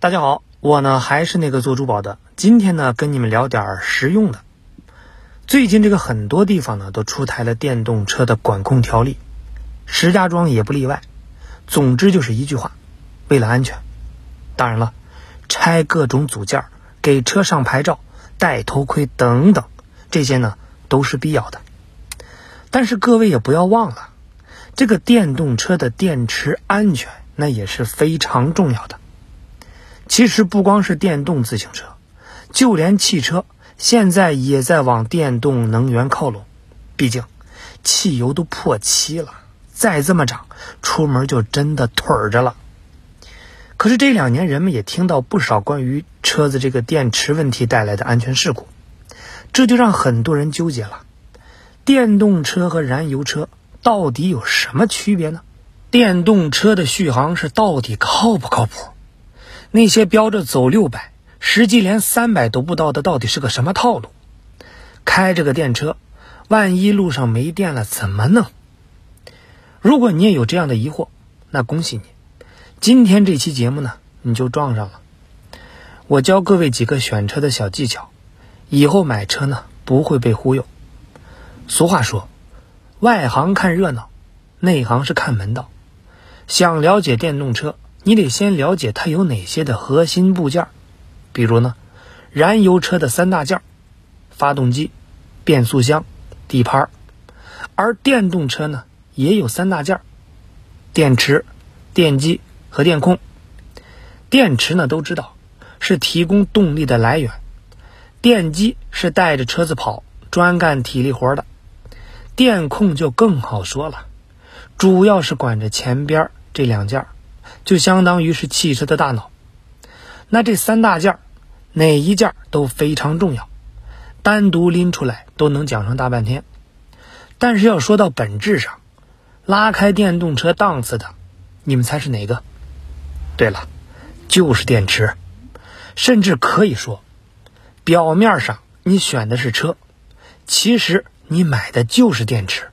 大家好，我呢还是那个做珠宝的，今天呢跟你们聊点实用的。最近这个很多地方呢都出台了电动车的管控条例，石家庄也不例外。总之就是一句话，为了安全。当然了，拆各种组件、给车上牌照、戴头盔等等，这些呢都是必要的。但是各位也不要忘了，这个电动车的电池安全那也是非常重要的。其实不光是电动自行车，就连汽车现在也在往电动能源靠拢。毕竟，汽油都破七了，再这么涨，出门就真的腿着了。可是这两年，人们也听到不少关于车子这个电池问题带来的安全事故，这就让很多人纠结了：电动车和燃油车到底有什么区别呢？电动车的续航是到底靠不靠谱？那些标着走六百，实际连三百都不到的，到底是个什么套路？开着个电车，万一路上没电了怎么弄？如果你也有这样的疑惑，那恭喜你，今天这期节目呢，你就撞上了。我教各位几个选车的小技巧，以后买车呢不会被忽悠。俗话说，外行看热闹，内行是看门道。想了解电动车？你得先了解它有哪些的核心部件，比如呢，燃油车的三大件：发动机、变速箱、底盘。而电动车呢，也有三大件：电池、电机和电控。电池呢，都知道是提供动力的来源；电机是带着车子跑，专干体力活的；电控就更好说了，主要是管着前边这两件。就相当于是汽车的大脑，那这三大件哪一件都非常重要，单独拎出来都能讲上大半天。但是要说到本质上，拉开电动车档次的，你们猜是哪个？对了，就是电池。甚至可以说，表面上你选的是车，其实你买的就是电池。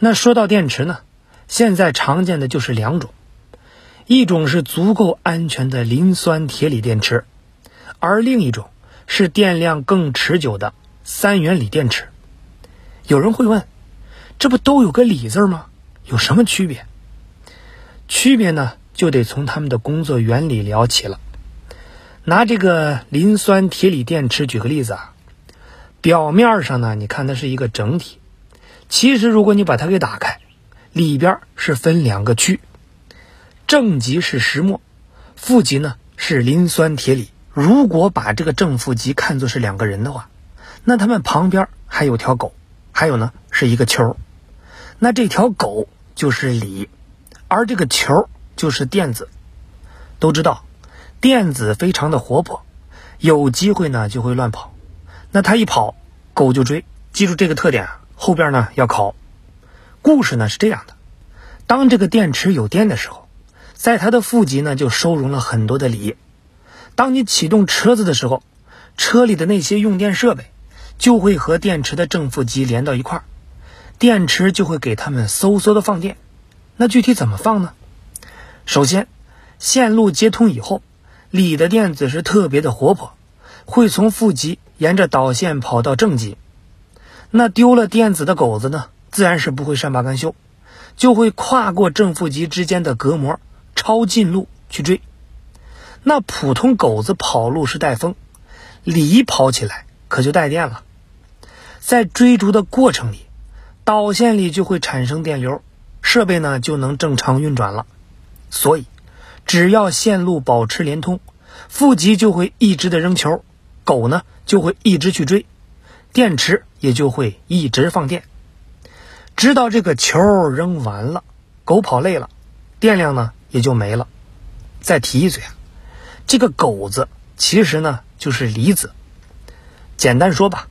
那说到电池呢，现在常见的就是两种。一种是足够安全的磷酸铁锂电池，而另一种是电量更持久的三元锂电池。有人会问，这不都有个锂字吗？有什么区别？区别呢，就得从他们的工作原理聊起了。拿这个磷酸铁锂电池举个例子啊，表面上呢，你看它是一个整体，其实如果你把它给打开，里边是分两个区。正极是石墨，负极呢是磷酸铁锂。如果把这个正负极看作是两个人的话，那他们旁边还有条狗，还有呢是一个球。那这条狗就是锂，而这个球就是电子。都知道，电子非常的活泼，有机会呢就会乱跑。那它一跑，狗就追。记住这个特点，后边呢要考。故事呢是这样的：当这个电池有电的时候。在它的负极呢，就收容了很多的锂。当你启动车子的时候，车里的那些用电设备就会和电池的正负极连到一块儿，电池就会给它们嗖嗖的放电。那具体怎么放呢？首先，线路接通以后，锂的电子是特别的活泼，会从负极沿着导线跑到正极。那丢了电子的狗子呢，自然是不会善罢甘休，就会跨过正负极之间的隔膜。抄近路去追，那普通狗子跑路是带风，锂跑起来可就带电了。在追逐的过程里，导线里就会产生电流，设备呢就能正常运转了。所以，只要线路保持连通，负极就会一直的扔球，狗呢就会一直去追，电池也就会一直放电，直到这个球扔完了，狗跑累了，电量呢。也就没了。再提一嘴啊，这个狗子其实呢就是离子。简单说吧，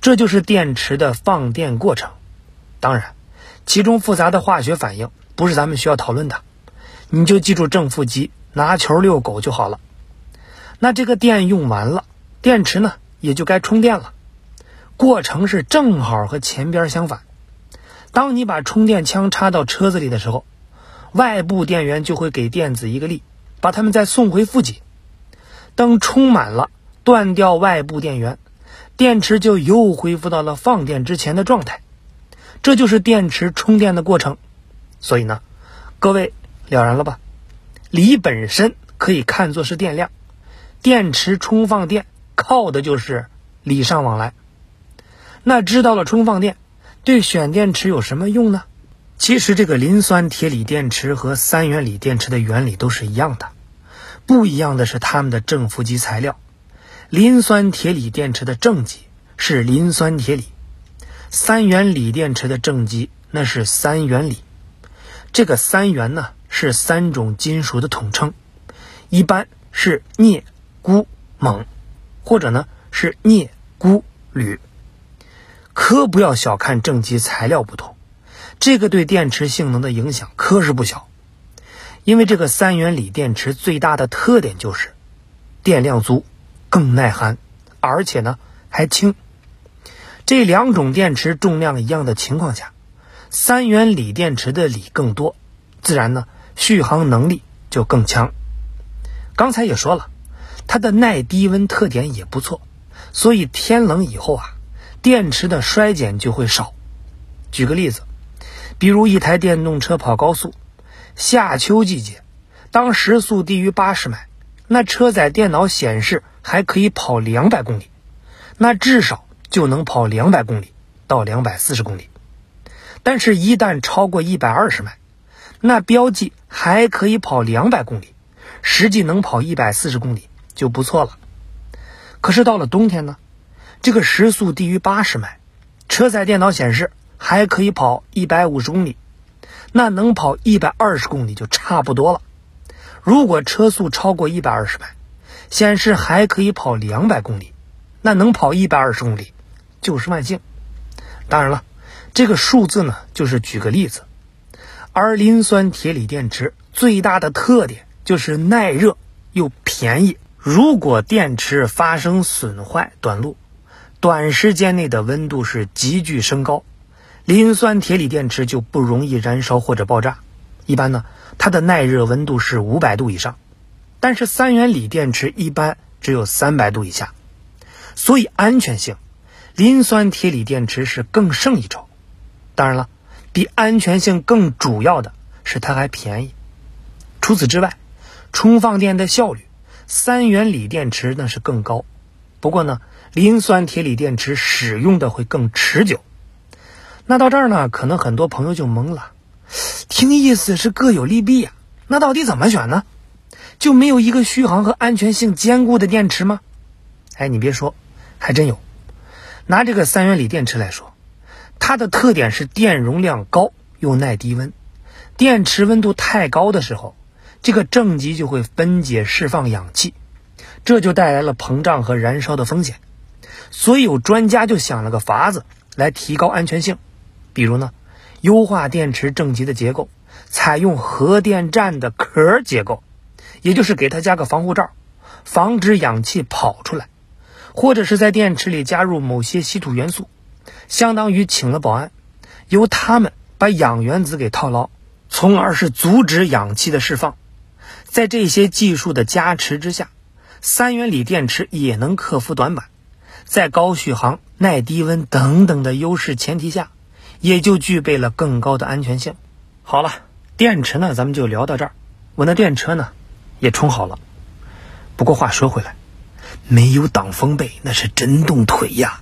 这就是电池的放电过程。当然，其中复杂的化学反应不是咱们需要讨论的。你就记住正负极，拿球遛狗就好了。那这个电用完了，电池呢也就该充电了。过程是正好和前边相反。当你把充电枪插到车子里的时候。外部电源就会给电子一个力，把它们再送回负极。等充满了，断掉外部电源，电池就又恢复到了放电之前的状态。这就是电池充电的过程。所以呢，各位了然了吧？锂本身可以看作是电量，电池充放电靠的就是礼尚往来。那知道了充放电对选电池有什么用呢？其实这个磷酸铁锂电池和三元锂电池的原理都是一样的，不一样的是它们的正负极材料。磷酸铁锂电池的正极是磷酸铁锂，三元锂电池的正极那是三元锂。这个三元呢是三种金属的统称，一般是镍、钴、锰，或者呢是镍、钴、铝。可不要小看正极材料不同。这个对电池性能的影响可是不小，因为这个三元锂电池最大的特点就是电量足、更耐寒，而且呢还轻。这两种电池重量一样的情况下，三元锂电池的锂更多，自然呢续航能力就更强。刚才也说了，它的耐低温特点也不错，所以天冷以后啊，电池的衰减就会少。举个例子。比如一台电动车跑高速，夏秋季节，当时速低于八十迈，那车载电脑显示还可以跑两百公里，那至少就能跑两百公里到两百四十公里。但是，一旦超过一百二十迈，那标记还可以跑两百公里，实际能跑一百四十公里就不错了。可是到了冬天呢，这个时速低于八十迈，车载电脑显示。还可以跑一百五十公里，那能跑一百二十公里就差不多了。如果车速超过一百二十迈，显示还可以跑两百公里，那能跑一百二十公里就是万幸。当然了，这个数字呢就是举个例子。而磷酸铁锂电池最大的特点就是耐热又便宜。如果电池发生损坏短路，短时间内的温度是急剧升高。磷酸铁锂电池就不容易燃烧或者爆炸，一般呢，它的耐热温度是五百度以上，但是三元锂电池一般只有三百度以下，所以安全性，磷酸铁锂电池是更胜一筹。当然了，比安全性更主要的是它还便宜。除此之外，充放电的效率，三元锂电池那是更高，不过呢，磷酸铁锂电池使用的会更持久。那到这儿呢，可能很多朋友就懵了，听意思是各有利弊呀。那到底怎么选呢？就没有一个续航和安全性兼顾的电池吗？哎，你别说，还真有。拿这个三元锂电池来说，它的特点是电容量高又耐低温。电池温度太高的时候，这个正极就会分解释放氧气，这就带来了膨胀和燃烧的风险。所以有专家就想了个法子来提高安全性。比如呢，优化电池正极的结构，采用核电站的壳结构，也就是给它加个防护罩，防止氧气跑出来，或者是在电池里加入某些稀土元素，相当于请了保安，由他们把氧原子给套牢，从而是阻止氧气的释放。在这些技术的加持之下，三元锂电池也能克服短板，在高续航、耐低温等等的优势前提下。也就具备了更高的安全性。好了，电池呢，咱们就聊到这儿。我那电车呢，也充好了。不过话说回来，没有挡风被，那是真冻腿呀。